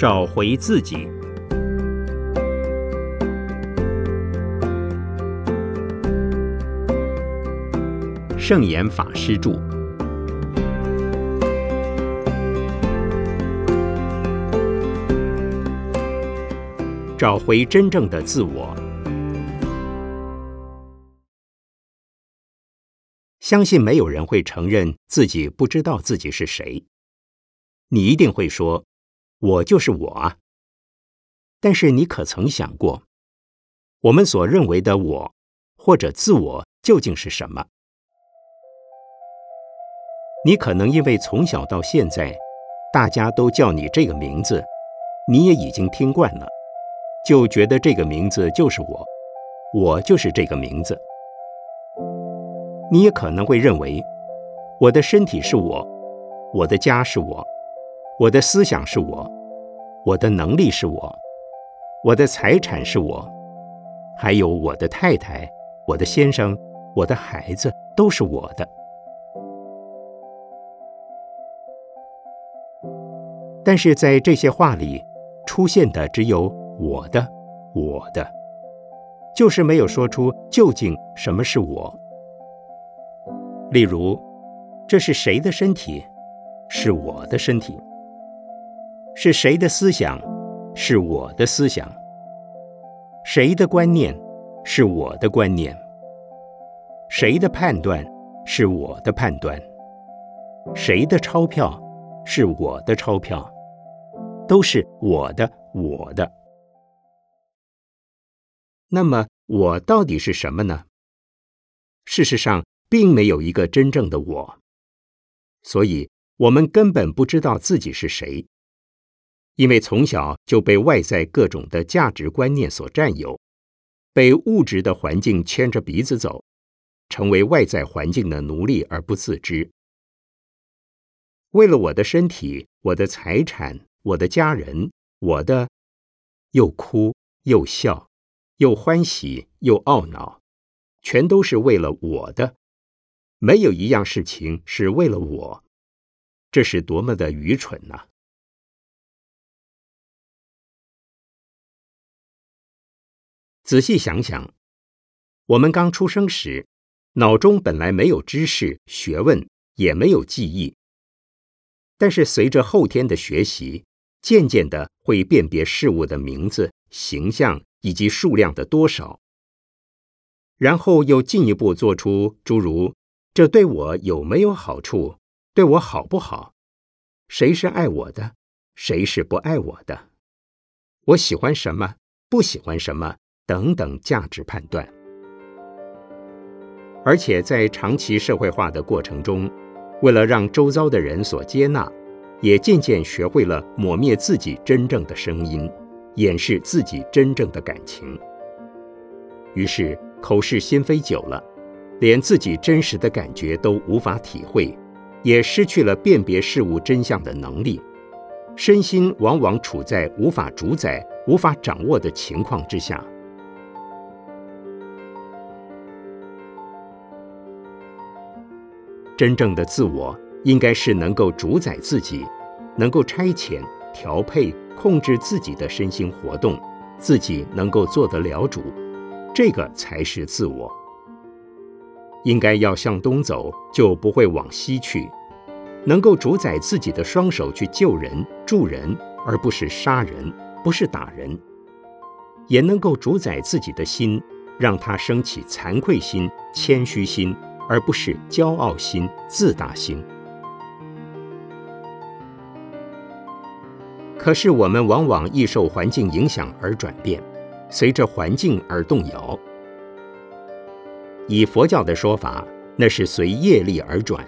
找回自己。圣严法师著。找回真正的自我。相信没有人会承认自己不知道自己是谁。你一定会说：“我就是我啊。”但是你可曾想过，我们所认为的我或者自我究竟是什么？你可能因为从小到现在，大家都叫你这个名字，你也已经听惯了。就觉得这个名字就是我，我就是这个名字。你也可能会认为，我的身体是我，我的家是我，我的思想是我，我的能力是我，我的财产是我，还有我的太太、我的先生、我的孩子都是我的。但是在这些话里出现的只有。我的，我的，就是没有说出究竟什么是我。例如，这是谁的身体？是我的身体。是谁的思想？是我的思想。谁的观念？是我的观念。谁的判断？是我的判断。谁的钞票？是我的钞票。都是我的，我的。那么我到底是什么呢？事实上，并没有一个真正的我，所以我们根本不知道自己是谁，因为从小就被外在各种的价值观念所占有，被物质的环境牵着鼻子走，成为外在环境的奴隶而不自知。为了我的身体、我的财产、我的家人，我的，又哭又笑。又欢喜又懊恼，全都是为了我的，没有一样事情是为了我，这是多么的愚蠢呐！仔细想想，我们刚出生时，脑中本来没有知识、学问，也没有记忆，但是随着后天的学习，渐渐的会辨别事物的名字、形象。以及数量的多少，然后又进一步做出诸如“这对我有没有好处？对我好不好？谁是爱我的？谁是不爱我的？我喜欢什么？不喜欢什么？等等价值判断。而且在长期社会化的过程中，为了让周遭的人所接纳，也渐渐学会了抹灭自己真正的声音。掩饰自己真正的感情，于是口是心非久了，连自己真实的感觉都无法体会，也失去了辨别事物真相的能力，身心往往处在无法主宰、无法掌握的情况之下。真正的自我应该是能够主宰自己，能够差遣、调配。控制自己的身心活动，自己能够做得了主，这个才是自我。应该要向东走，就不会往西去。能够主宰自己的双手去救人、助人，而不是杀人，不是打人。也能够主宰自己的心，让他升起惭愧心、谦虚心，而不是骄傲心、自大心。可是我们往往易受环境影响而转变，随着环境而动摇。以佛教的说法，那是随业力而转。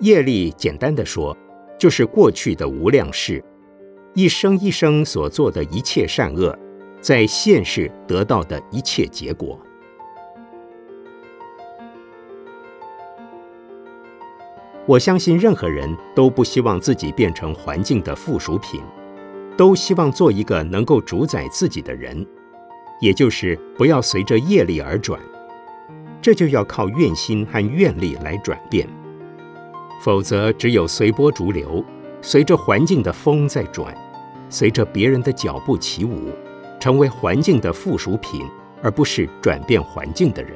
业力简单的说，就是过去的无量事，一生一生所做的一切善恶，在现世得到的一切结果。我相信任何人都不希望自己变成环境的附属品，都希望做一个能够主宰自己的人，也就是不要随着业力而转。这就要靠愿心和愿力来转变，否则只有随波逐流，随着环境的风在转，随着别人的脚步起舞，成为环境的附属品，而不是转变环境的人。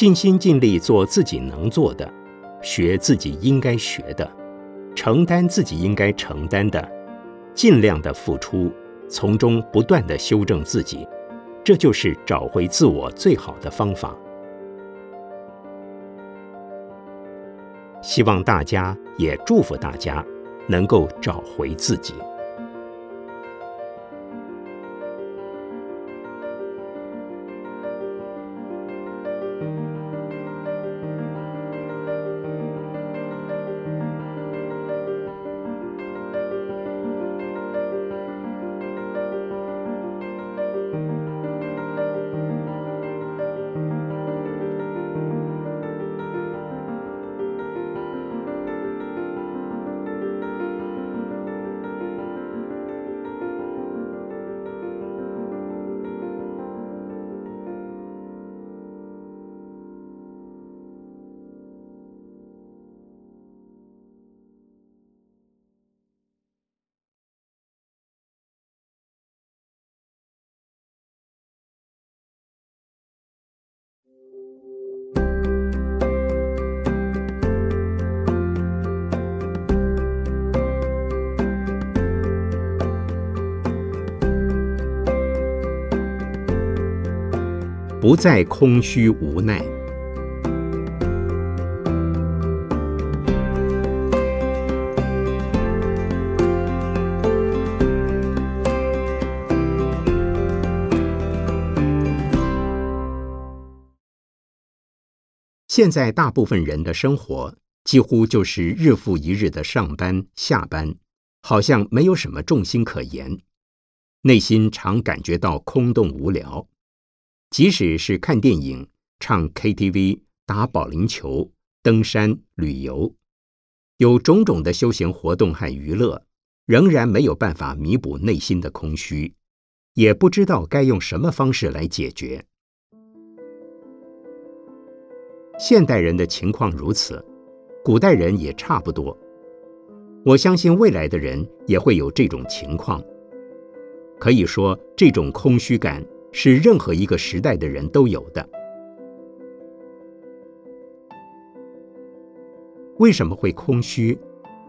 尽心尽力做自己能做的，学自己应该学的，承担自己应该承担的，尽量的付出，从中不断的修正自己，这就是找回自我最好的方法。希望大家也祝福大家，能够找回自己。不再空虚无奈。现在大部分人的生活几乎就是日复一日的上班下班，好像没有什么重心可言，内心常感觉到空洞无聊。即使是看电影、唱 KTV、打保龄球、登山、旅游，有种种的休闲活动和娱乐，仍然没有办法弥补内心的空虚，也不知道该用什么方式来解决。现代人的情况如此，古代人也差不多。我相信未来的人也会有这种情况。可以说，这种空虚感。是任何一个时代的人都有的。为什么会空虚？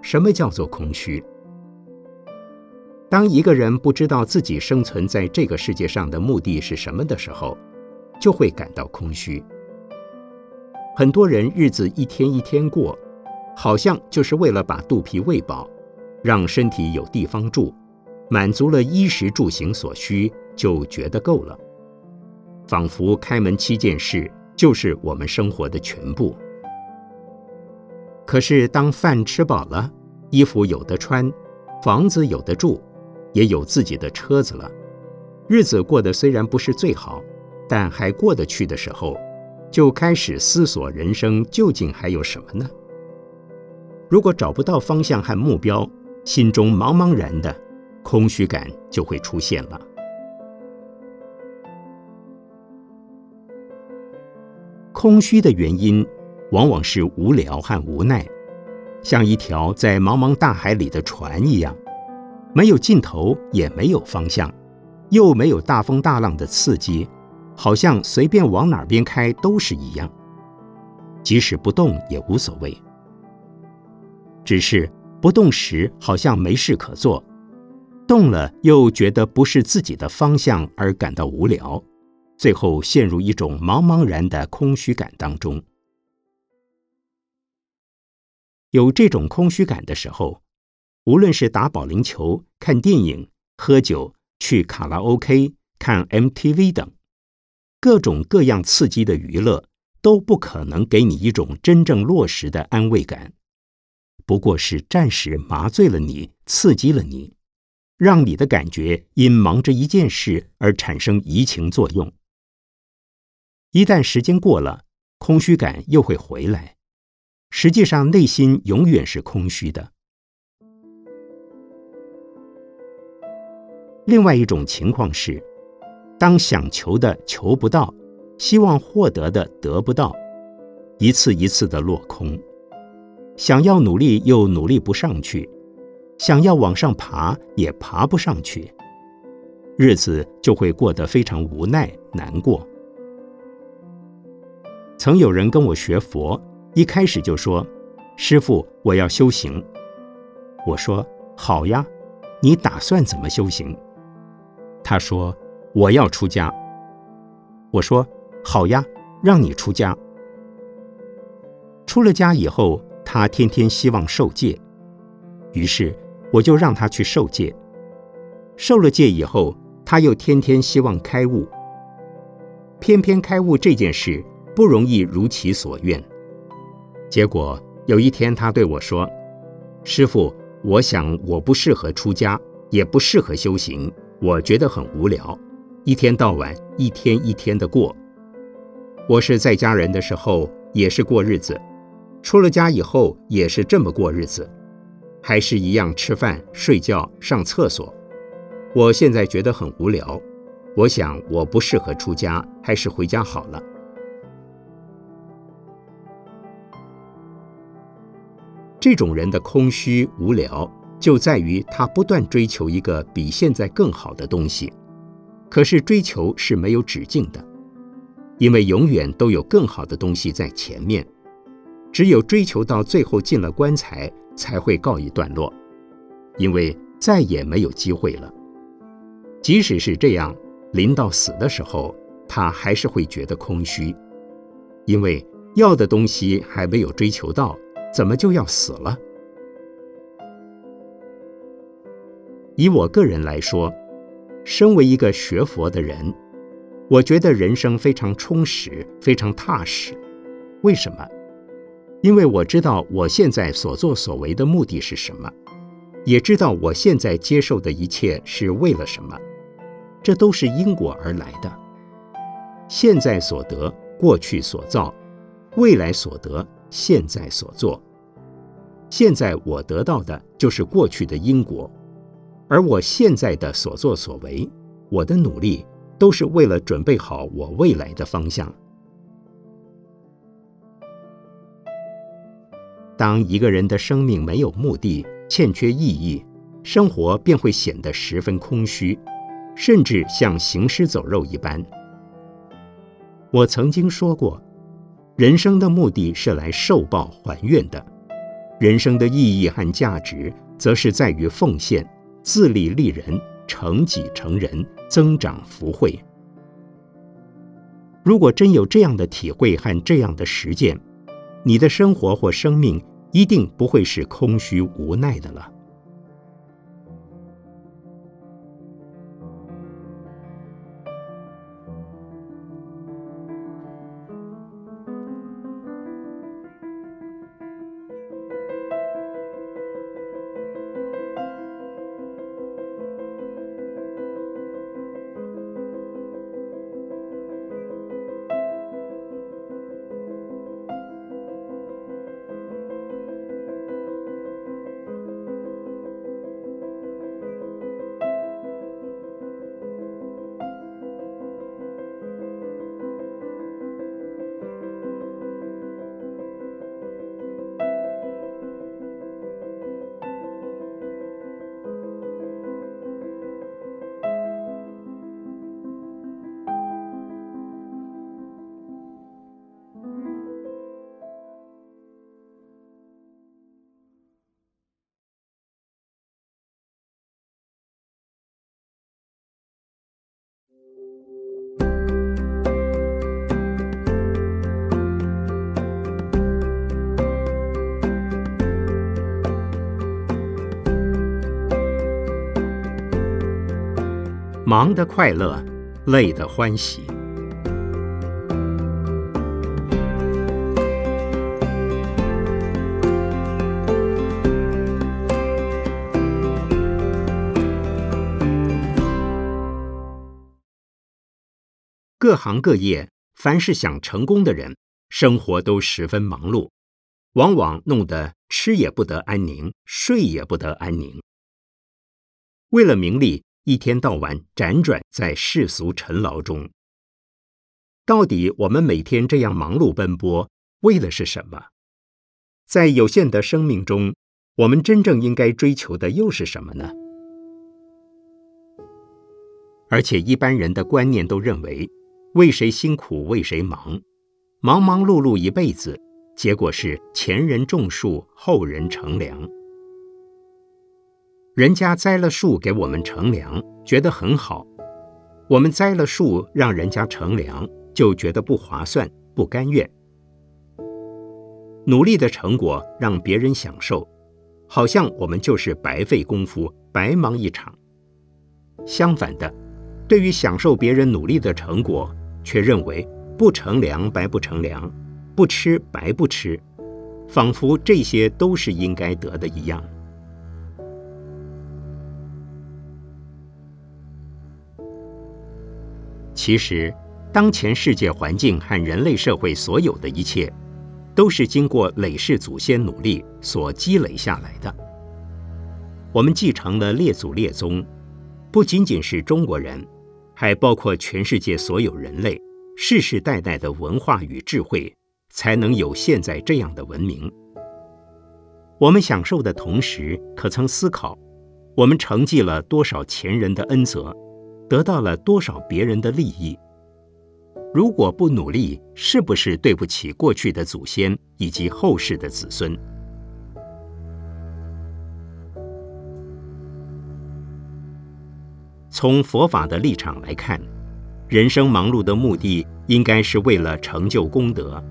什么叫做空虚？当一个人不知道自己生存在这个世界上的目的是什么的时候，就会感到空虚。很多人日子一天一天过，好像就是为了把肚皮喂饱，让身体有地方住，满足了衣食住行所需。就觉得够了，仿佛开门七件事就是我们生活的全部。可是，当饭吃饱了，衣服有的穿，房子有的住，也有自己的车子了，日子过得虽然不是最好，但还过得去的时候，就开始思索人生究竟还有什么呢？如果找不到方向和目标，心中茫茫然的空虚感就会出现了。空虚的原因，往往是无聊和无奈，像一条在茫茫大海里的船一样，没有尽头，也没有方向，又没有大风大浪的刺激，好像随便往哪边开都是一样。即使不动也无所谓，只是不动时好像没事可做，动了又觉得不是自己的方向而感到无聊。最后陷入一种茫茫然的空虚感当中。有这种空虚感的时候，无论是打保龄球、看电影、喝酒、去卡拉 OK、看 MTV 等各种各样刺激的娱乐，都不可能给你一种真正落实的安慰感，不过是暂时麻醉了你，刺激了你，让你的感觉因忙着一件事而产生移情作用。一旦时间过了，空虚感又会回来。实际上，内心永远是空虚的。另外一种情况是，当想求的求不到，希望获得的得不到，一次一次的落空。想要努力又努力不上去，想要往上爬也爬不上去，日子就会过得非常无奈难过。曾有人跟我学佛，一开始就说：“师傅，我要修行。”我说：“好呀，你打算怎么修行？”他说：“我要出家。”我说：“好呀，让你出家。”出了家以后。他天天希望受戒，于是我就让他去受戒。受了戒以后，他又天天希望开悟。偏偏开悟这件事不容易如其所愿。结果有一天，他对我说：“师傅，我想我不适合出家，也不适合修行，我觉得很无聊，一天到晚一天一天的过。我是在家人的时候也是过日子。”出了家以后也是这么过日子，还是一样吃饭、睡觉、上厕所。我现在觉得很无聊，我想我不适合出家，还是回家好了。这种人的空虚无聊，就在于他不断追求一个比现在更好的东西，可是追求是没有止境的，因为永远都有更好的东西在前面。只有追求到最后进了棺材，才会告一段落，因为再也没有机会了。即使是这样，临到死的时候，他还是会觉得空虚，因为要的东西还没有追求到，怎么就要死了？以我个人来说，身为一个学佛的人，我觉得人生非常充实，非常踏实。为什么？因为我知道我现在所作所为的目的是什么，也知道我现在接受的一切是为了什么，这都是因果而来的。现在所得，过去所造，未来所得，现在所做。现在我得到的就是过去的因果，而我现在的所作所为，我的努力，都是为了准备好我未来的方向。当一个人的生命没有目的，欠缺意义，生活便会显得十分空虚，甚至像行尸走肉一般。我曾经说过，人生的目的是来受报还愿的，人生的意义和价值，则是在于奉献、自立立人、成己成人、增长福慧。如果真有这样的体会和这样的实践，你的生活或生命。一定不会是空虚无奈的了。忙的快乐，累的欢喜。各行各业，凡是想成功的人，生活都十分忙碌，往往弄得吃也不得安宁，睡也不得安宁。为了名利。一天到晚辗转在世俗尘劳中，到底我们每天这样忙碌奔波，为的是什么？在有限的生命中，我们真正应该追求的又是什么呢？而且一般人的观念都认为，为谁辛苦为谁忙，忙忙碌碌一辈子，结果是前人种树，后人乘凉。人家栽了树给我们乘凉，觉得很好；我们栽了树让人家乘凉，就觉得不划算，不甘愿。努力的成果让别人享受，好像我们就是白费功夫、白忙一场。相反的，对于享受别人努力的成果，却认为不乘凉白不乘凉，不吃白不吃，仿佛这些都是应该得的一样。其实，当前世界环境和人类社会所有的一切，都是经过累世祖先努力所积累下来的。我们继承了列祖列宗，不仅仅是中国人，还包括全世界所有人类世世代代的文化与智慧，才能有现在这样的文明。我们享受的同时，可曾思考，我们承继了多少前人的恩泽？得到了多少别人的利益？如果不努力，是不是对不起过去的祖先以及后世的子孙？从佛法的立场来看，人生忙碌的目的应该是为了成就功德。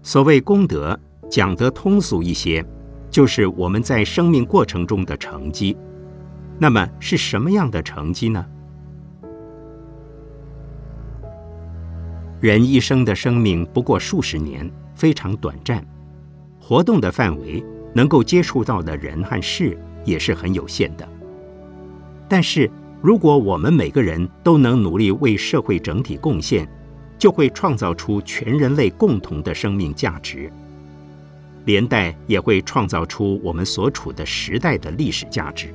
所谓功德，讲得通俗一些，就是我们在生命过程中的成绩。那么是什么样的成绩呢？人一生的生命不过数十年，非常短暂，活动的范围能够接触到的人和事也是很有限的。但是，如果我们每个人都能努力为社会整体贡献，就会创造出全人类共同的生命价值，连带也会创造出我们所处的时代的历史价值。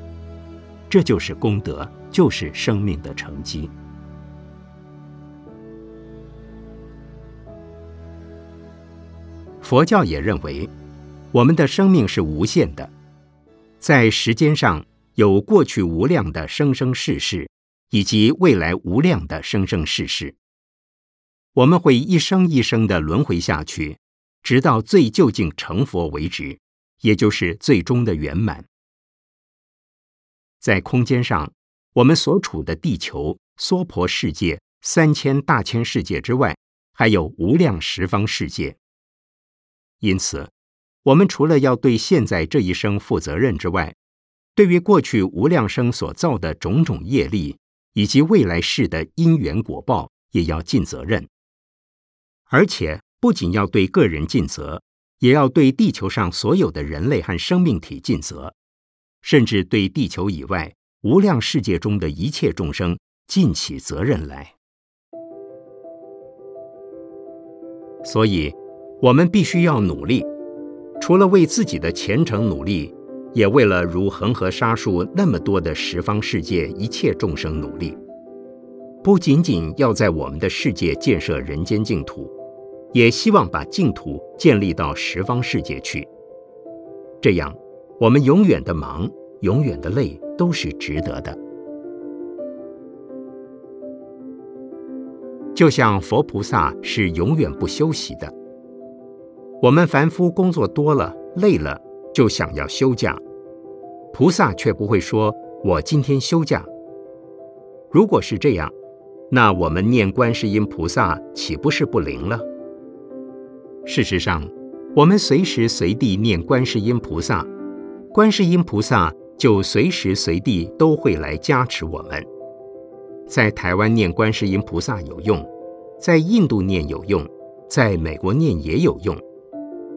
这就是功德，就是生命的成绩。佛教也认为，我们的生命是无限的，在时间上有过去无量的生生世世，以及未来无量的生生世世。我们会一生一生的轮回下去，直到最究竟成佛为止，也就是最终的圆满。在空间上，我们所处的地球、娑婆世界、三千大千世界之外，还有无量十方世界。因此，我们除了要对现在这一生负责任之外，对于过去无量生所造的种种业力，以及未来世的因缘果报，也要尽责任。而且，不仅要对个人尽责，也要对地球上所有的人类和生命体尽责。甚至对地球以外无量世界中的一切众生尽起责任来。所以，我们必须要努力，除了为自己的前程努力，也为了如恒河沙数那么多的十方世界一切众生努力。不仅仅要在我们的世界建设人间净土，也希望把净土建立到十方世界去。这样。我们永远的忙，永远的累，都是值得的。就像佛菩萨是永远不休息的。我们凡夫工作多了，累了，就想要休假，菩萨却不会说“我今天休假”。如果是这样，那我们念观世音菩萨岂不是不灵了？事实上，我们随时随地念观世音菩萨。观世音菩萨就随时随地都会来加持我们。在台湾念观世音菩萨有用，在印度念有用，在美国念也有用，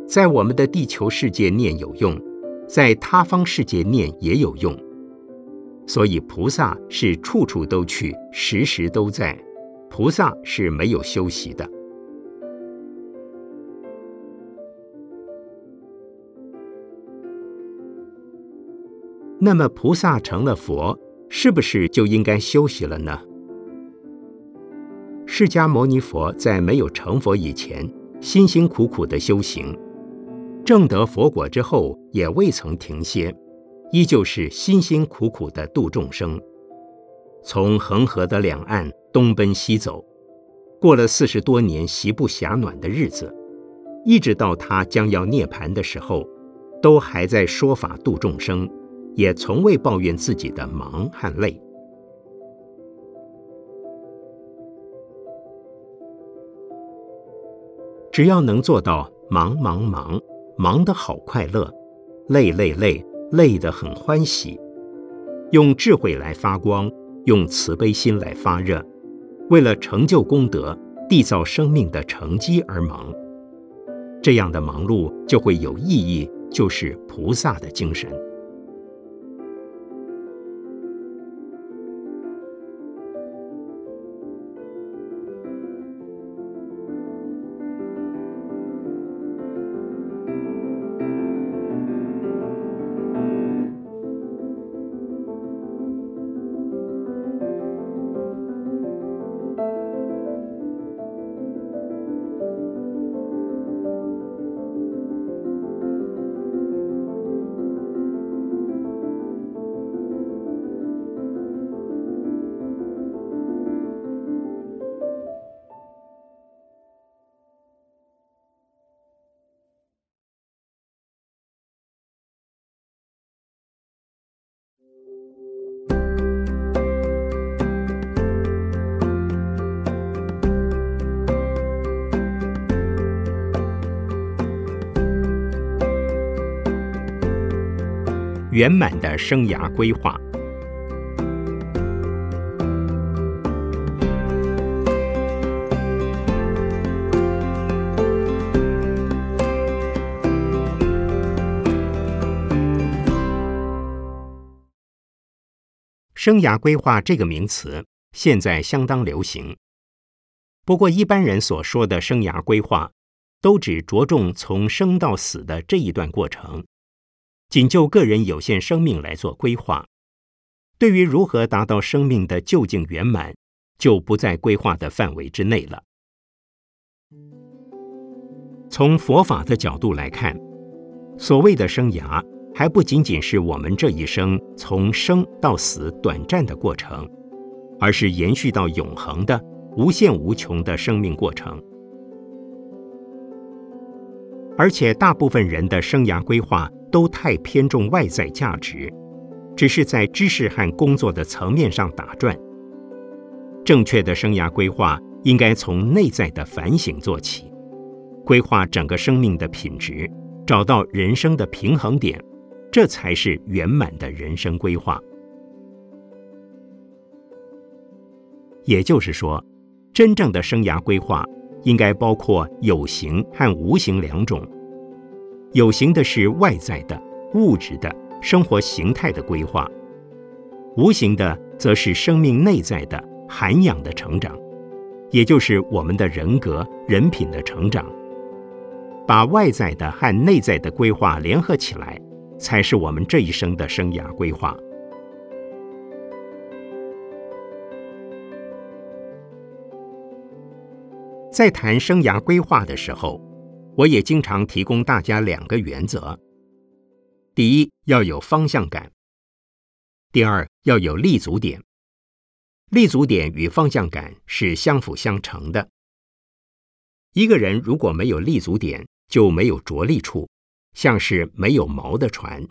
在我们的地球世界念有用，在他方世界念也有用。所以菩萨是处处都去，时时都在。菩萨是没有休息的。那么菩萨成了佛，是不是就应该休息了呢？释迦牟尼佛在没有成佛以前，辛辛苦苦的修行，正得佛果之后也未曾停歇，依旧是辛辛苦苦的度众生，从恒河的两岸东奔西走，过了四十多年席不暇暖的日子，一直到他将要涅槃的时候，都还在说法度众生，也从未抱怨自己的忙和累。只要能做到忙忙忙，忙得好快乐；累累累，累得很欢喜。用智慧来发光，用慈悲心来发热，为了成就功德、缔造生命的成绩而忙。这样的忙碌就会有意义，就是菩萨的精神。圆满的生涯规划。生涯规划这个名词现在相当流行，不过一般人所说的生涯规划，都只着重从生到死的这一段过程。仅就个人有限生命来做规划，对于如何达到生命的究竟圆满，就不在规划的范围之内了。从佛法的角度来看，所谓的生涯，还不仅仅是我们这一生从生到死短暂的过程，而是延续到永恒的无限无穷的生命过程。而且，大部分人的生涯规划。都太偏重外在价值，只是在知识和工作的层面上打转。正确的生涯规划应该从内在的反省做起，规划整个生命的品质，找到人生的平衡点，这才是圆满的人生规划。也就是说，真正的生涯规划应该包括有形和无形两种。有形的是外在的物质的生活形态的规划，无形的则是生命内在的涵养的成长，也就是我们的人格人品的成长。把外在的和内在的规划联合起来，才是我们这一生的生涯规划。在谈生涯规划的时候。我也经常提供大家两个原则：第一，要有方向感；第二，要有立足点。立足点与方向感是相辅相成的。一个人如果没有立足点，就没有着力处，像是没有锚的船；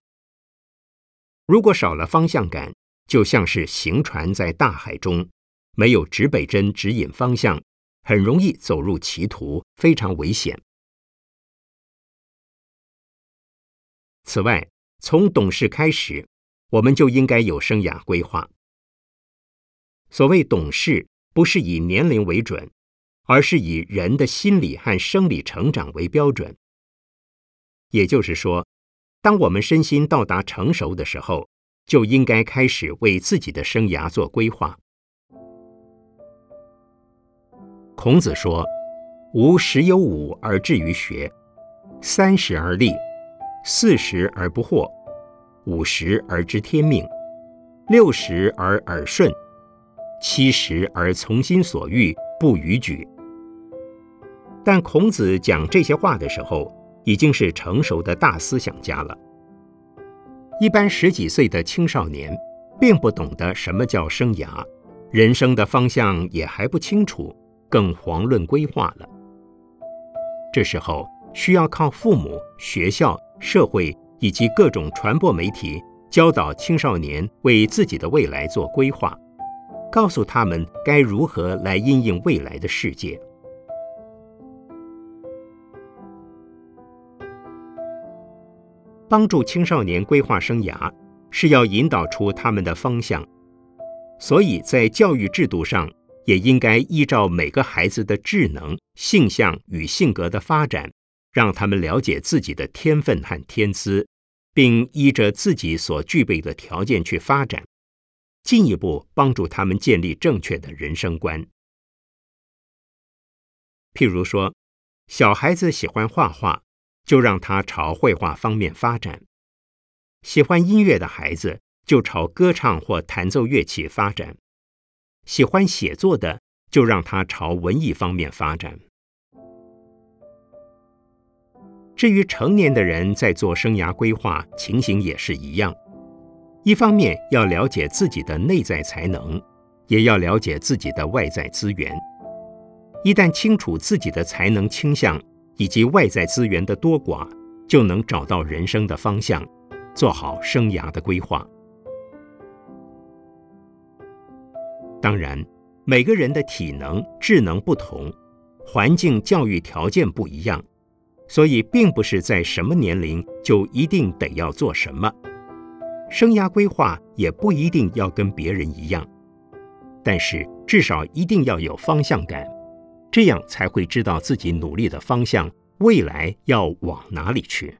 如果少了方向感，就像是行船在大海中，没有指北针指引方向，很容易走入歧途，非常危险。此外，从懂事开始，我们就应该有生涯规划。所谓懂事，不是以年龄为准，而是以人的心理和生理成长为标准。也就是说，当我们身心到达成熟的时候，就应该开始为自己的生涯做规划。孔子说：“吾十有五而志于学，三十而立。”四十而不惑，五十而知天命，六十而耳顺，七十而从心所欲不逾矩。但孔子讲这些话的时候，已经是成熟的大思想家了。一般十几岁的青少年，并不懂得什么叫生涯，人生的方向也还不清楚，更遑论规划了。这时候需要靠父母、学校、社会以及各种传播媒体教导青少年为自己的未来做规划，告诉他们该如何来应应未来的世界。帮助青少年规划生涯，是要引导出他们的方向，所以在教育制度上，也应该依照每个孩子的智能、性向与性格的发展，让他们了解自己的天分和天资，并依着自己所具备的条件去发展，进一步帮助他们建立正确的人生观。譬如说，小孩子喜欢画画。就让他朝绘画方面发展。喜欢音乐的孩子就朝歌唱或弹奏乐器发展；喜欢写作的就让他朝文艺方面发展。至于成年的人在做生涯规划，情形也是一样。一方面要了解自己的内在才能，也要了解自己的外在资源。一旦清楚自己的才能倾向，以及外在资源的多寡，就能找到人生的方向，做好生涯的规划。当然，每个人的体能、智能不同，环境、教育条件不一样，所以并不是在什么年龄就一定得要做什么。生涯规划也不一定要跟别人一样，但是至少一定要有方向感。这样才会知道自己努力的方向，未来要往哪里去。